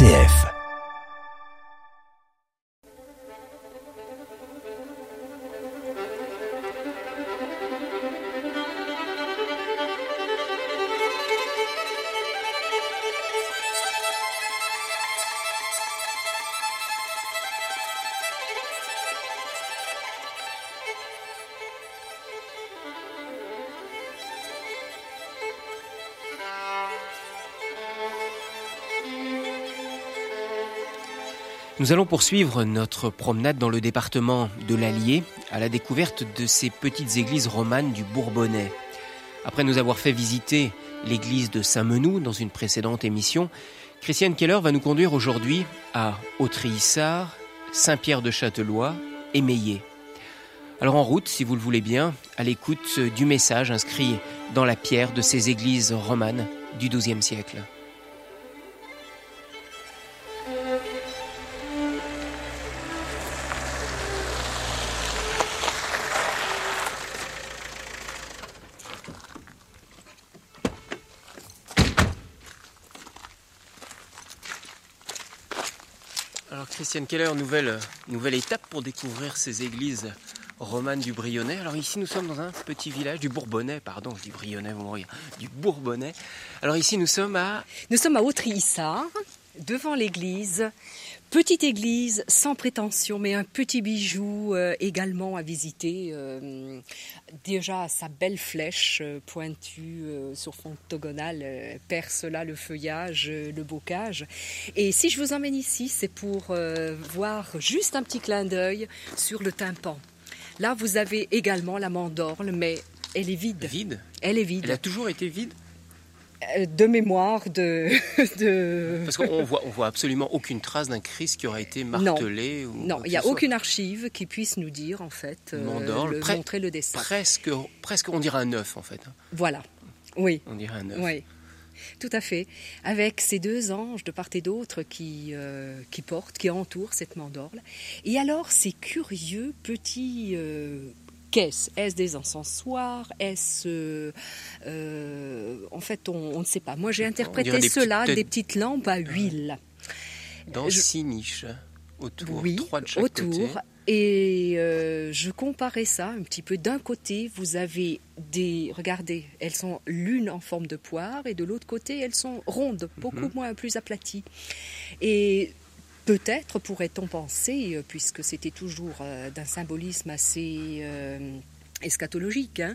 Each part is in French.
RCF. Nous allons poursuivre notre promenade dans le département de l'Allier à la découverte de ces petites églises romanes du Bourbonnais. Après nous avoir fait visiter l'église de Saint-Menou dans une précédente émission, Christiane Keller va nous conduire aujourd'hui à Autry-Issard, Saint-Pierre de Châtelois et Meillet. Alors en route, si vous le voulez bien, à l'écoute du message inscrit dans la pierre de ces églises romanes du XIIe siècle. Christiane Keller, nouvelle, nouvelle étape pour découvrir ces églises romanes du Brionnais. Alors ici nous sommes dans un petit village du Bourbonnais, pardon, je dis Brionnais, vous m'auriez du Bourbonnais. Alors ici nous sommes à... Nous sommes à Autry-Issard, devant l'église. Petite église sans prétention, mais un petit bijou euh, également à visiter. Euh, déjà sa belle flèche euh, pointue euh, sur fond octogonal perce là le feuillage, le bocage. Et si je vous emmène ici, c'est pour voir juste un petit clin d'œil sur le tympan. Là, vous avez également la mandorle, mais elle est vide. Vide? Elle est vide. Elle a toujours été vide? De mémoire, de. de... Parce qu'on voit, on voit absolument aucune trace d'un Christ qui aurait été martelé. ou Non, il n'y a soit. aucune archive qui puisse nous dire, en fait, euh, Mandorle, le- montrer le dessin. Presque, presque, on dirait un œuf en fait. hein. Voilà. Oui. On dirait un œuf. Oui, tout à fait. Avec ces deux anges de part et d'autre qui, euh, qui portent, qui entourent cette mandorle. Et alors, ces curieux petits. euh, Qu'est-ce? Est-ce des encensoirs? Est-ce. euh, en fait, on, on ne sait pas. Moi, j'ai interprété des cela petites- des petites lampes à huile. Dans Je- six niches autour, oui, trois de chaque autour. côté. Et euh, je comparais ça un petit peu. D'un côté, vous avez des. Regardez, elles sont l'une en forme de poire et de l'autre côté, elles sont rondes, beaucoup Mhm. moins plus aplaties. Et peut-être pourrait-on penser, euh, puisque c'était toujours euh, d'un symbolisme assez. euh, eschatologique, hein,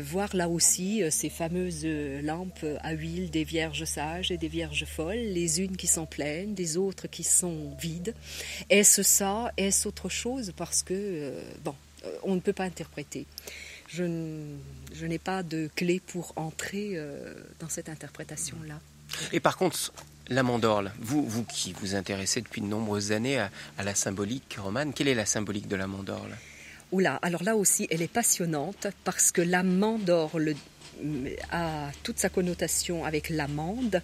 voir là aussi ces fameuses lampes à huile des vierges sages et des vierges folles, les unes qui sont pleines, des autres qui sont vides. Est-ce ça? Est-ce autre chose? Parce que, bon, on ne peut pas interpréter. Je, n'ai pas de clé pour entrer dans cette interprétation-là. Et par contre, la mandorle, vous, vous qui vous intéressez depuis de nombreuses années à, à la symbolique romane, quelle est la symbolique de la mandorle? Oula, alors là aussi, elle est passionnante parce que la mandorle mm, a toute sa connotation avec l'amande.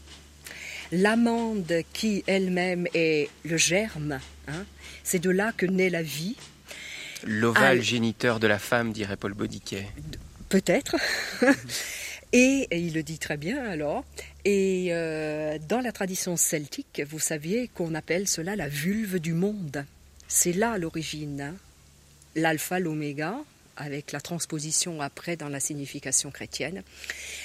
L'amande qui elle-même est le germe, hein, c'est de là que naît la vie. L'ovale Ah, géniteur de la femme, dirait Paul Baudiquet. Peut-être. et, il le dit très bien alors. Et euh, dans la tradition celtique, vous saviez qu'on appelle cela la vulve du monde. C'est là l'origine. hein. L'alpha, l'oméga, avec la transposition après dans la signification chrétienne.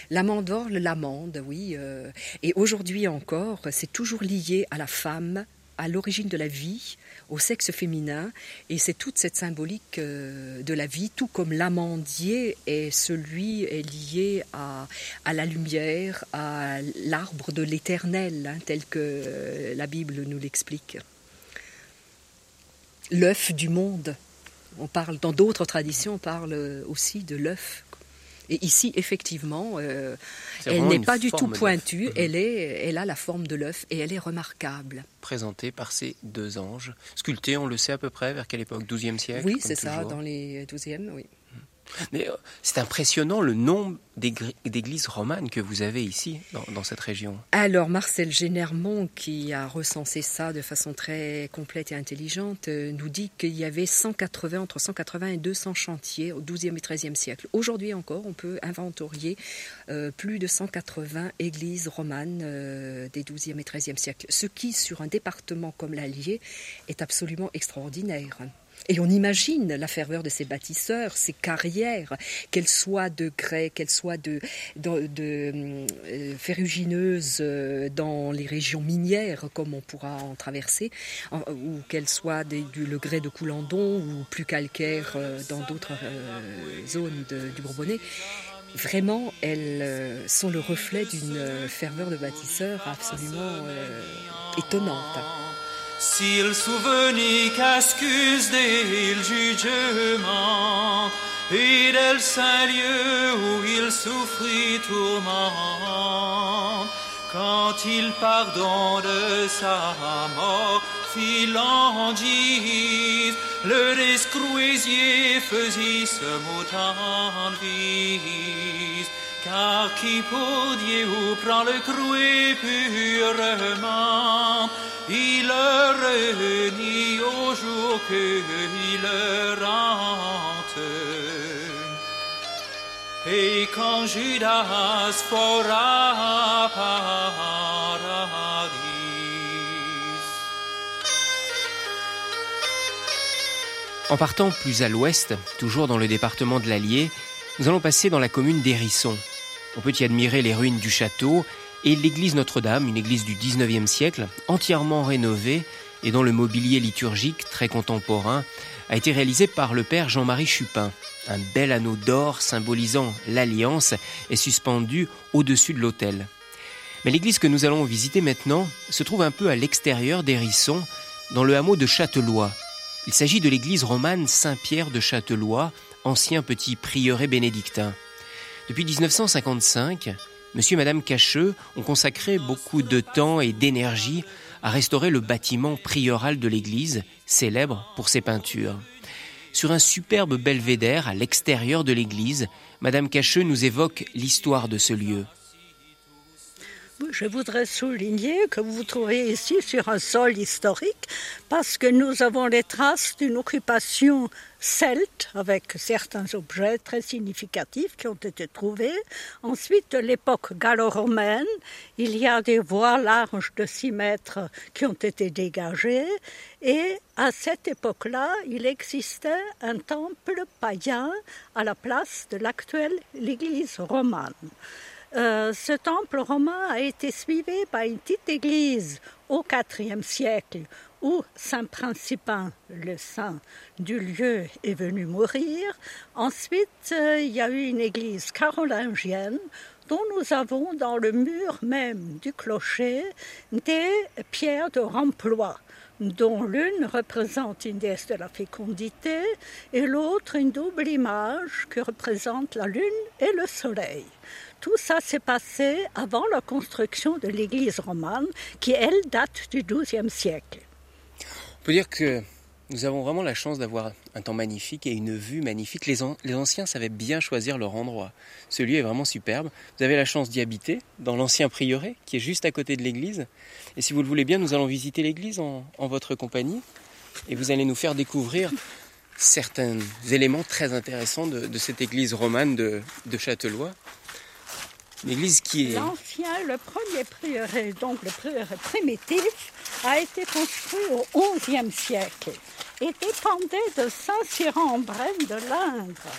L'amandorle, l'amande, oui. euh, et aujourd'hui encore, c'est toujours lié à la femme, à l'origine de la vie, au sexe féminin, et c'est toute cette symbolique euh, de la vie, tout comme l'amandier est celui lié à, la lumière, à l'arbre de l'éternel, hein, tel que euh, la Bible nous l'explique. L'œuf du monde. On parle dans d'autres traditions, on parle aussi de l'œuf. Et ici, effectivement, euh, elle n'est pas du tout pointue, Mhm. elle, est, elle a la forme de l'œuf et elle est remarquable. Présenté par ces deux anges, sculptés, on le sait à peu près, vers quelle époque? 12e siècle Oui, c'est ça, toujours. dans les 12e, oui. Euh, c'est impressionnant le nombre d'églises romanes que vous avez ici, dans, cette région. Alors, Marcel Génermont, qui a recensé ça de façon très complète et intelligente, euh, nous dit qu'il y avait 180, entre 180 et 200 chantiers au XIIe et XIIIe siècle. Aujourd'hui encore, on peut inventorier euh, plus de 180 églises romanes des XIIe et XIIIe siècle, ce qui, sur un département comme l'Allier, est absolument extraordinaire. Et on imagine la ferveur de ces bâtisseurs, ces carrières, qu'elles soient de grès, qu'elles soient de, euh, ferrugineuses euh, dans les régions minières, comme on pourra en traverser, ou qu'elles soient du, le grès de Coulandon ou plus calcaire euh, dans d'autres zones du Bourbonnais. Vraiment, elles sont le reflet d'une ferveur de bâtisseurs absolument étonnante. S'il souvenit qu'excuse des jugements et del saint lieu où il souffrit tourment, quand il pardonne sa mort filandise, le descruisier ce mot en vise. Car qui pour Dieu prend le crouet purement, il renie au jour qu'il rentre. Et quand Judas fera paradis. En partant plus à l'ouest, toujours dans le département de l'Allier, nous allons passer dans la commune d'Hérisson. On peut y admirer les ruines du château et l'église Notre-Dame, une église du 19e siècle, entièrement rénovée et dont le mobilier liturgique, très contemporain, a été réalisé par le père Jean-Marie Chupin. Un bel anneau d'or symbolisant l'alliance est suspendu au-dessus de l'autel. Mais l'église que nous allons visiter maintenant se trouve un peu à l'extérieur d'Hérisson, dans le hameau de Châtelois. Il s'agit de l'église romane Saint-Pierre de Châtelois, ancien petit prieuré bénédictin. Depuis 1955, Monsieur et Madame Cacheux ont consacré beaucoup de temps et d'énergie à restaurer le bâtiment prieurral de l'église, célèbre pour ses peintures. Sur un superbe belvédère à l'extérieur de l'église, Madame Cacheux nous évoque l'histoire de ce lieu. Je voudrais souligner que vous vous trouvez ici sur un sol historique parce que nous avons les traces d'une occupation celte avec certains objets très significatifs qui ont été trouvés. Ensuite, de l'époque gallo-romaine, il y a des voies larges de 6 mètres qui ont été dégagées et à cette époque-là, il existait un temple païen à la place de l'actuelle église romane. Euh, ce temple romain a été suivi par une petite église au IVe siècle où Saint Principin, le saint du lieu, est venu mourir. Ensuite, euh, il y a eu une église carolingienne dont nous avons dans le mur même du clocher des pierres de remploi dont l'une représente une déesse de la fécondité et l'autre une double image qui représente la lune et le soleil. Tout ça s'est passé avant la construction de l'église romane, qui, elle, date du XIIe siècle. On peut dire que nous avons vraiment la chance d'avoir un temps magnifique et une vue magnifique. Les, anciens savaient bien choisir leur endroit. Ce lieu est vraiment superbe. Vous avez la chance d'y habiter, dans l'ancien prieuré, qui est juste à côté de l'église. Et si vous le voulez bien, nous allons visiter l'église en, votre compagnie. Et vous allez nous faire découvrir certains éléments très intéressants de, cette église romane de, de Châtelois. L'ancien, le premier prieuré, donc le prieuré primitif, a été construit au XIe siècle et dépendait de Saint-Cyran-en-Brenne de l'Indre.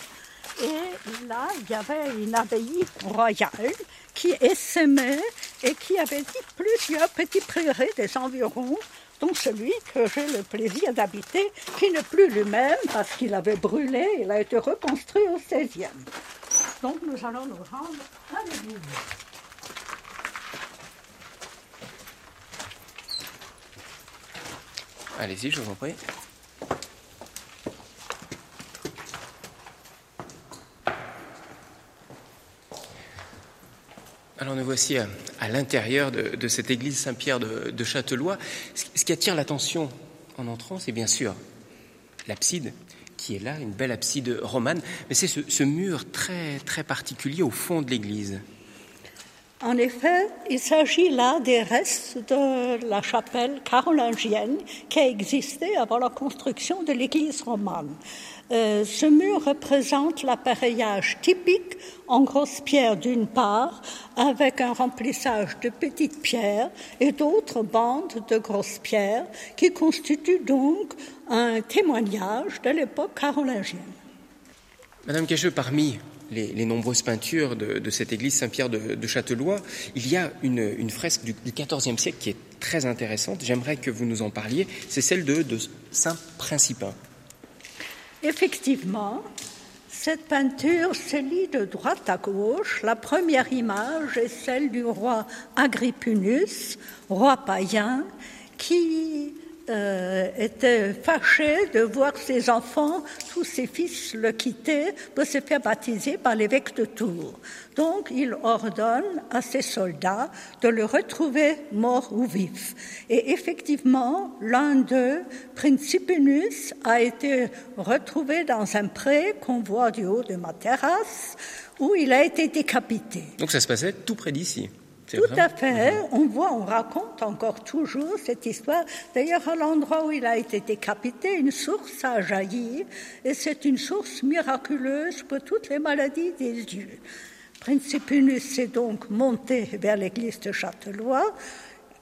Et là, il y avait une abbaye royale qui essaimait et qui avait dit plusieurs petits prieurés des environs, dont celui que j'ai le plaisir d'habiter, qui n'est plus lui-même parce qu'il avait brûlé, il a été reconstruit au XVIe. Donc nous allons nous rendre à l'église. Allez-y, je vous en prie. Alors nous voici à, l'intérieur de, cette église Saint-Pierre de, Châtelois. Ce qui attire l'attention en entrant, c'est bien sûr l'abside qui est là, une belle abside romane, mais c'est ce, mur très, très particulier au fond de l'église. En effet, il s'agit là des restes de la chapelle carolingienne qui a existé avant la construction de l'église romane. Euh, ce mur représente l'appareillage typique en grosses pierres d'une part, avec un remplissage de petites pierres et d'autres bandes de grosses pierres qui constituent donc un témoignage de l'époque carolingienne. Madame Cacheux, parmi les, nombreuses peintures de, cette église Saint-Pierre de, Châtelois, il y a une, fresque du, XIVe siècle qui est très intéressante. J'aimerais que vous nous en parliez. C'est celle de, Saint Principin. Effectivement, cette peinture se lit de droite à gauche. La première image est celle du roi Agrippinus, roi païen, qui euh, était fâché de voir ses enfants, tous ses fils le quitter pour se faire baptiser par l'évêque de Tours. Donc il ordonne à ses soldats de le retrouver mort ou vif. Et effectivement, l'un d'eux, Principinus, a été retrouvé dans un pré qu'on voit du haut de ma terrasse, où il a été décapité. Donc ça se passait tout près d'ici. Tout à fait. On voit, on raconte encore toujours cette histoire. D'ailleurs, à l'endroit où il a été décapité, une source a jailli, et c'est une source miraculeuse pour toutes les maladies des yeux. Principinus s'est donc monté vers l'église de Châtelois,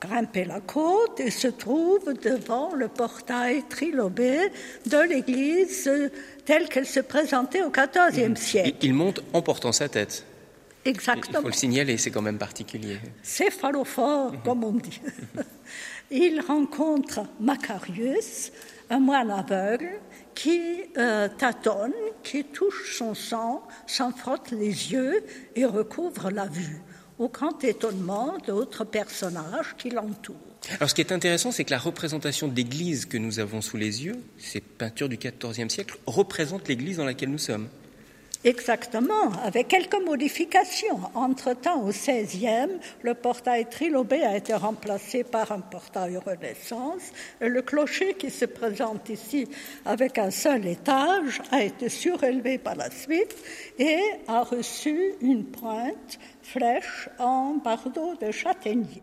grimpé la côte et se trouve devant le portail trilobé de l'église telle qu'elle se présentait au XIVe siècle. Il monte en portant sa tête. Exactement. Il faut le signaler, c'est quand même particulier. Céphalophore, comme on dit. Il rencontre Macarius, un moine aveugle, qui euh, tâtonne, qui touche son sang, s'en frotte les yeux et recouvre la vue, au grand étonnement d'autres personnages qui l'entourent. Alors ce qui est intéressant, c'est que la représentation d'église que nous avons sous les yeux, ces peintures du XIVe siècle, représente l'église dans laquelle nous sommes. Exactement, avec quelques modifications. Entre-temps, au XVIe, le portail trilobé a été remplacé par un portail Renaissance. Et le clocher qui se présente ici avec un seul étage a été surélevé par la suite et a reçu une pointe flèche en bardeau de châtaignier.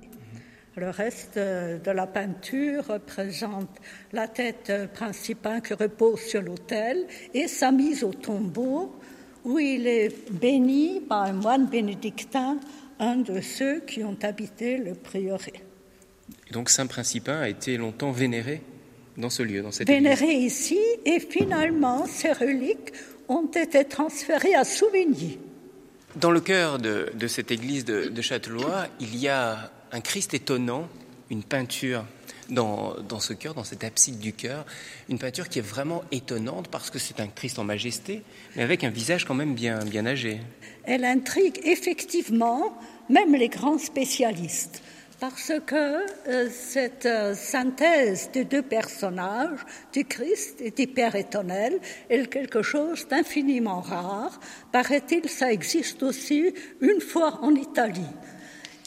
Le reste de la peinture représente la tête principale qui repose sur l'autel et sa mise au tombeau où il est béni par un moine bénédictin, un de ceux qui ont habité le prieuré. Et donc Saint Principin a été longtemps vénéré dans ce lieu, dans cette Vénéré ici, et finalement ses reliques ont été transférées à Souvigny. Dans le cœur de, cette église de, de Châtelois, il y a un Christ étonnant, une peinture dans, ce cœur, dans cette abside du cœur, une peinture qui est vraiment étonnante parce que c'est un Christ en majesté, mais avec un visage quand même bien, bien âgé. Elle intrigue effectivement même les grands spécialistes parce que euh, cette euh, synthèse des deux personnages, du Christ et du Père étonnel, est quelque chose d'infiniment rare. Paraît-il, ça existe aussi une fois en Italie.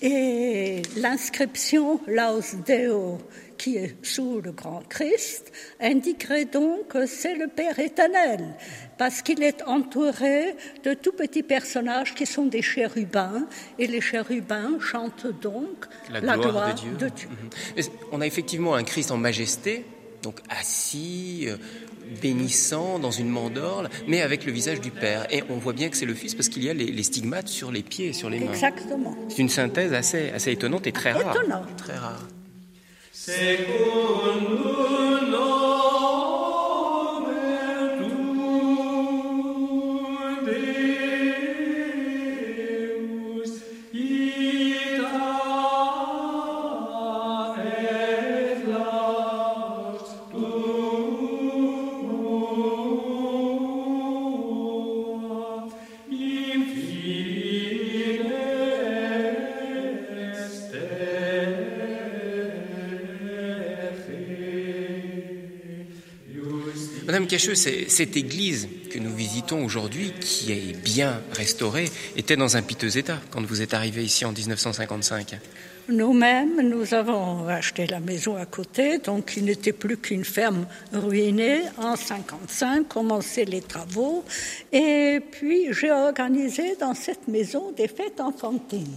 Et l'inscription Laus Deo qui est sous le grand Christ, indiquerait donc que c'est le Père éternel, parce qu'il est entouré de tout petits personnages qui sont des chérubins, et les chérubins chantent donc la, gloire, de Dieu. Mhm. On a effectivement un Christ en majesté, donc assis, euh, bénissant dans une mandorle, mais avec le visage du Père. Et on voit bien que c'est le Fils parce qu'il y a les, stigmates sur les pieds et sur les mains. Exactement. C'est une synthèse assez, assez étonnante et très rare. Très rare. Secundum Madame Cacheux, cette église que nous visitons aujourd'hui, qui est bien restaurée, était dans un piteux état quand vous êtes arrivé ici en 1955. Nous-mêmes, nous avons acheté la maison à côté, donc il n'était plus qu'une ferme ruinée en 55, commencé les travaux, et puis j'ai organisé dans cette maison des fêtes enfantines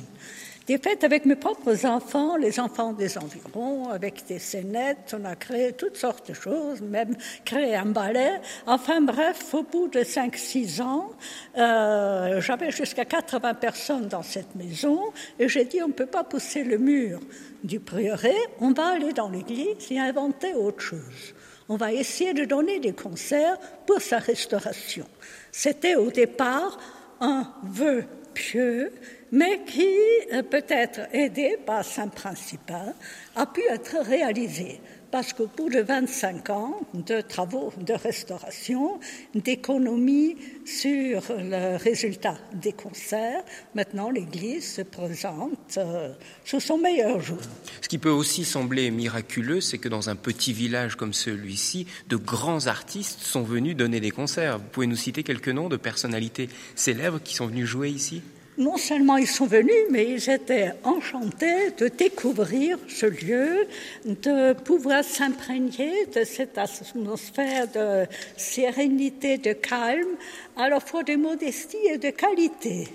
des fêtes avec mes propres enfants, les enfants des environs, avec des scénettes, on a créé toutes sortes de choses, même créé un ballet. Enfin bref, au bout de 5-6 ans, euh, j'avais jusqu'à 80 personnes dans cette maison et j'ai dit on ne peut pas pousser le mur du prieuré, on va aller dans l'église et inventer autre chose. On va essayer de donner des concerts pour sa restauration. C'était au départ un vœu pieux mais qui, euh, peut-être aidé par Saint Principal, a pu être réalisé. Parce qu'au bout de 25 ans de travaux de restauration, d'économie sur le résultat des concerts, maintenant l'Église se présente euh, sous son meilleur jour. Ce qui peut aussi sembler miraculeux, c'est que dans un petit village comme celui-ci, de grands artistes sont venus donner des concerts. Vous pouvez nous citer quelques noms de personnalités célèbres qui sont venus jouer ici? Non seulement ils sont venus, mais ils étaient enchantés de découvrir ce lieu, de pouvoir s'imprégner de cette atmosphère de sérénité, de calme, à la fois de modestie et de qualité.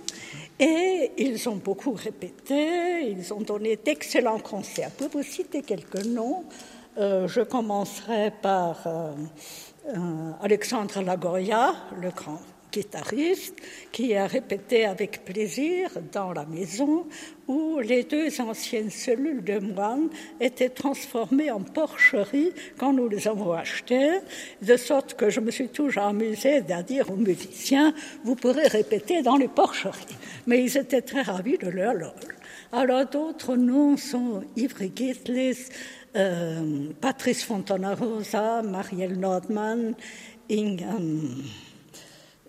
Et ils ont beaucoup répété, ils ont donné d'excellents concerts. Pour vous citer quelques noms, euh, je commencerai par euh, euh, Alexandre Lagoria, le grand guitariste qui a répété avec plaisir dans la maison où les deux anciennes cellules de moines étaient transformées en porcherie quand nous les avons achetées, de sorte que je me suis toujours amusée à dire aux musiciens, vous pourrez répéter dans les porcheries. Mais ils étaient très ravis de leur rôle. Alors d'autres noms sont Ivry Gitlis, euh, Patrice Fontana-Rosa, Marielle Nordmann, Ingham.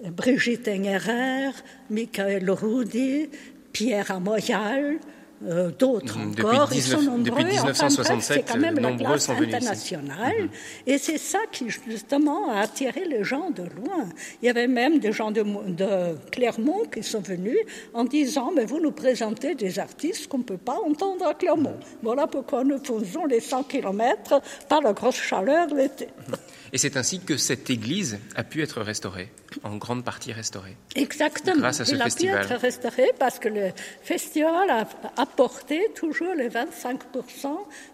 Brigitte Engerer, Michael Rudi, Pierre Amoyal, euh, d'autres mhm, encore. Ils sont nombreux. Depuis 1967, c'est quand même la classe internationale. Mhm. Et c'est ça qui, justement, a attiré les gens de loin. Il y avait même des gens de, de Clermont qui sont venus en disant Mais vous nous présentez des artistes qu'on ne peut pas entendre à Clermont. Voilà pourquoi nous faisons les 100 km par la grosse chaleur l'été. Et c'est ainsi que cette église a pu être restaurée, en grande partie restaurée. Exactement. Grâce à ce Il festival. a pu être restauré parce que le festival a apporté toujours les 25%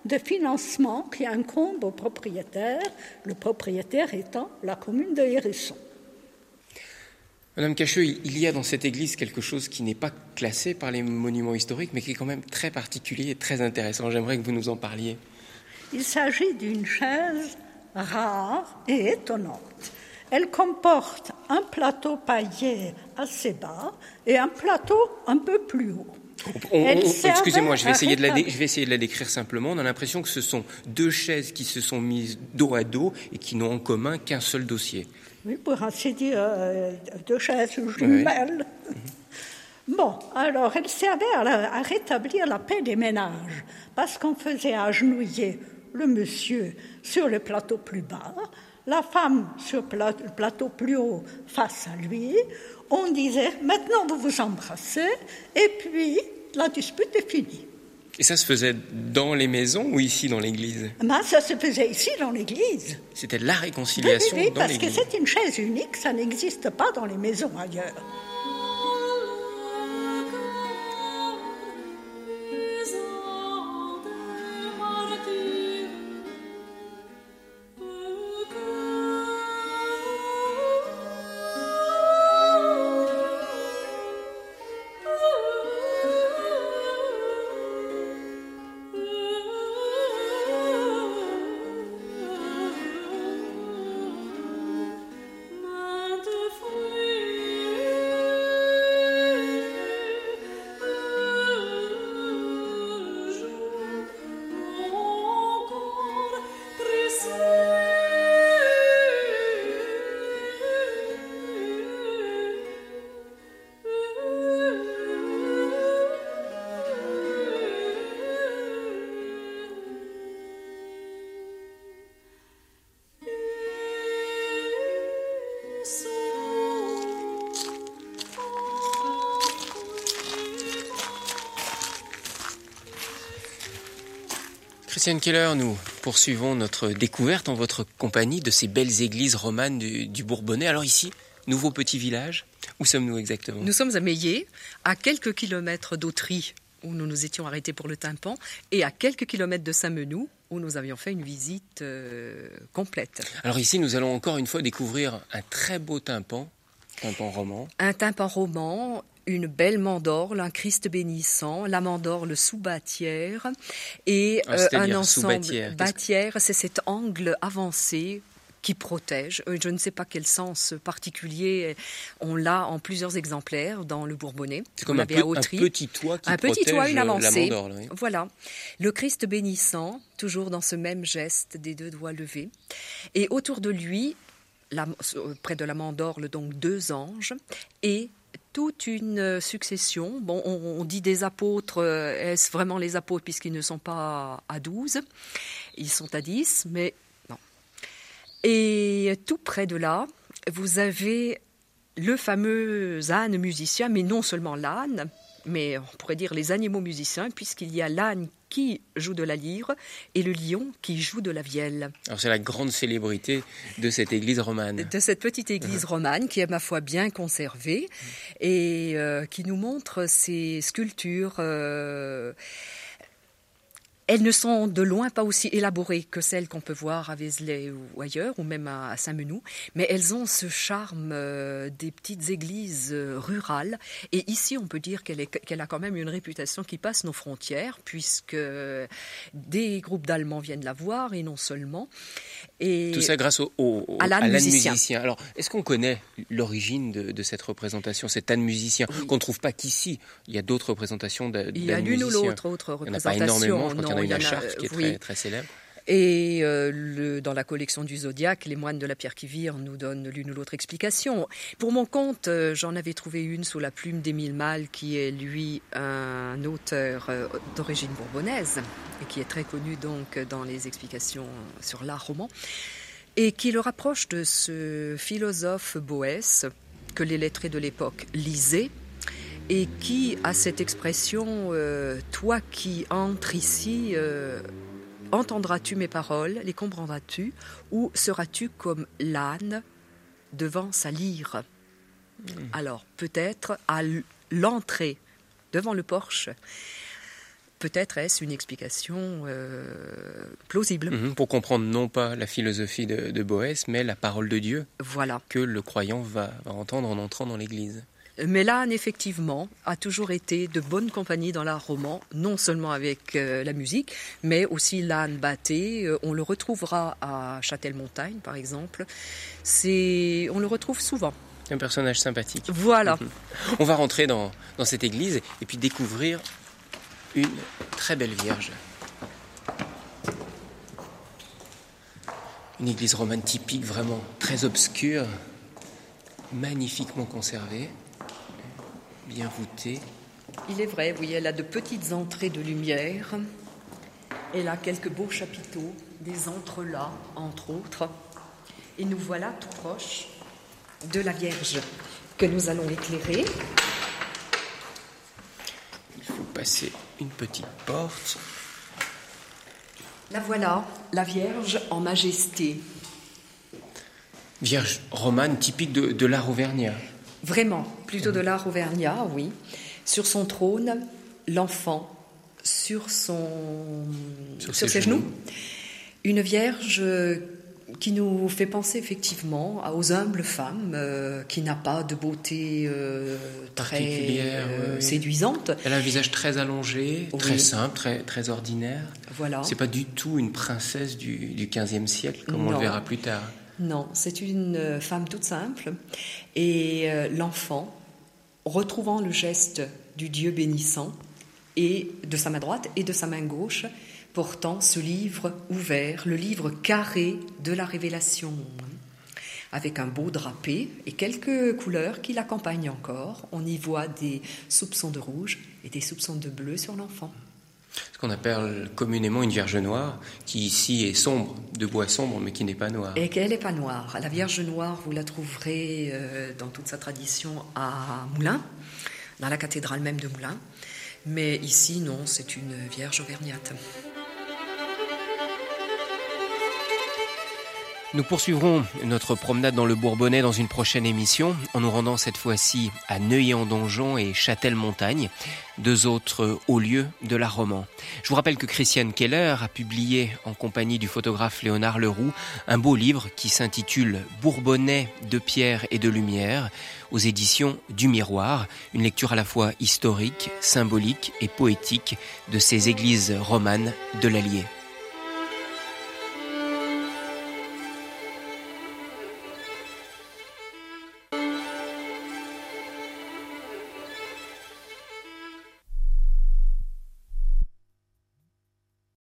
de financement qui incombe au propriétaire, le propriétaire étant la commune de Hérisson. Madame Cacheux, il y a dans cette église quelque chose qui n'est pas classé par les monuments historiques, mais qui est quand même très particulier et très intéressant. J'aimerais que vous nous en parliez. Il s'agit d'une chaise rare et étonnante. Elle comporte un plateau paillé assez bas et un plateau un peu plus haut. Excusez-moi, je vais, essayer de la dé- rétablir- je vais essayer de la décrire simplement. On a l'impression que ce sont deux chaises qui se sont mises dos à dos et qui n'ont en commun qu'un seul dossier. Oui, pour ainsi dire, euh, deux chaises jumelles. Bon, alors elle servait à, la- à rétablir la paix des ménages, parce qu'on faisait agenouiller le monsieur sur le plateau plus bas, la femme sur le plateau plus haut face à lui. On disait, maintenant vous vous embrassez, et puis la dispute est finie. Et ça se faisait dans les maisons ou ici dans l'église? Ben, ça se faisait ici dans l'église. C'était la Oui, oui, réconciliation oui, dans parce que c'est une chaise unique, ça n'existe pas dans les maisons ailleurs. Keller, nous poursuivons notre découverte en votre compagnie de ces belles églises romanes du, Bourbonnais. Alors ici, nouveau petit village, où sommes-nous exactement? Nous sommes à Meillet, à quelques kilomètres d'Autry, où nous nous étions arrêtés pour le tympan, et à quelques kilomètres de Saint-Menou, où nous avions fait une visite euh, complète. Alors ici, nous allons encore une fois découvrir un très beau tympan, tympan roman. Un tympan roman une belle mandorle, un Christ bénissant, la mandorle sous bâtière et ah, euh, un ensemble bâtière, c'est cet angle avancé qui protège. Euh, je ne sais pas quel sens particulier on l'a en plusieurs exemplaires dans le Bourbonnais. C'est comme un, petit toit qui un petit toit, une avancée. La mandorle, Voilà. Le Christ bénissant, toujours dans ce même geste des deux doigts levés. Et autour de lui, près de la mandorle, donc deux anges et toute une succession. Bon, on, dit des apôtres, euh, est-ce vraiment les apôtres puisqu'ils ne sont pas à 12 Ils sont à 10, mais non. Et tout près de là, vous avez le fameux âne musicien, mais non seulement l'âne, mais on pourrait dire les animaux musiciens, puisqu'il y a l'âne qui joue de la lyre et le lion qui joue de la vielle. Alors c'est la grande célébrité de cette église romane. De cette petite église romane qui est ma foi bien conservée et euh, qui nous montre ces sculptures. Euh, elles ne sont de loin pas aussi élaborées que celles qu'on peut voir à Vézelay ou ailleurs, ou même à Saint-Menou, mais elles ont ce charme euh, des petites églises euh, rurales. Et ici, on peut dire qu'elle a quand même une réputation qui passe nos frontières, puisque des groupes d'Allemands viennent la voir, et non seulement. Et Tout ça grâce au, à l'âne musicien. Alors, est-ce qu'on connaît l'origine de, cette représentation, cet âne musicien, qu'on ne trouve pas qu'ici Il y a d'autres représentations d'âne musicien. Il y a l'une ou l'autre autre représentation. Il en a pas énormément, il y en a une charte qui est très, très célèbre. Et euh, le, dans la collection du Zodiaque, les moines de la pierre qui vire nous donnent l'une ou l'autre explication. Pour mon compte, euh, j'en avais trouvé une sous la plume d'Émile Mal, qui est lui un auteur euh, d'origine bourbonnaise et qui est très connu donc dans les explications sur l'art roman, et qui le rapproche de ce philosophe Boès que les lettrés de l'époque lisaient et qui a cette expression Toi qui entres ici, Entendras-tu mes paroles, les comprendras-tu, ou seras-tu comme l'âne devant sa lyre? Hmm. Alors, peut-être à l'entrée devant le porche, peut-être est-ce une explication euh, plausible. Mhm, pour comprendre non pas la philosophie de, de Boès, mais la parole de Dieu voilà. que le croyant va entendre en entrant dans l'Église. Mais l'âne, effectivement, a toujours été de bonne compagnie dans l'art roman, non seulement avec euh, la musique, mais aussi l'âne batté. Euh, on le retrouvera à Châtel-Montagne, par exemple. C'est, on le retrouve souvent. Un personnage sympathique. Voilà. On va rentrer dans, dans cette église et puis découvrir une très belle Vierge. Une église romane typique, vraiment très obscure, magnifiquement conservée bien voûtée. Il est vrai, oui, elle a de petites entrées de lumière. Elle a quelques beaux chapiteaux, des entrelacs, entre autres. Et nous voilà tout proche de la Vierge que nous allons éclairer. Il faut passer une petite porte. La voilà, la Vierge en majesté. Vierge romane typique de, de l'art auvergnat. Vraiment, plutôt de l'art auvergnat, oui. Sur son trône, l'enfant sur, son, sur, ses, genoux. Une vierge qui nous fait penser effectivement aux humbles femmes euh, qui n'a pas de beauté euh, très euh, séduisante. Elle a un visage très allongé, très simple, très, très ordinaire. Voilà. C'est pas du tout une princesse du, du 15e siècle comme on le verra plus tard. Non, c'est une euh, femme toute simple. Et euh, l'enfant, retrouvant le geste du Dieu bénissant, et de sa main droite et de sa main gauche, portant ce livre ouvert, le livre carré de la révélation, avec un beau drapé et quelques couleurs qui l'accompagnent encore. On y voit des soupçons de rouge et des soupçons de bleu sur l'enfant ce qu'on appelle communément une Vierge noire, qui ici est sombre, de bois sombre, mais qui n'est pas noire. Et qu'elle n'est pas noire. La Vierge noire, vous la trouverez euh, dans toute sa tradition à Moulins, dans la cathédrale même de Moulins. Mais ici, non, c'est une Vierge auvergnate. Nous poursuivrons notre promenade dans le Bourbonnais dans une prochaine émission, en nous rendant cette fois-ci à Neuilly-en-Donjon et Châtel-Montagne, deux autres hauts lieux de l'art roman. Je vous rappelle que Christiane Keller a publié, en compagnie du photographe Léonard Leroux, un beau livre qui s'intitule Bourbonnais de pierre et de lumière, aux éditions du Miroir, une lecture à la fois historique, symbolique et poétique de ces églises romanes de l'Allier.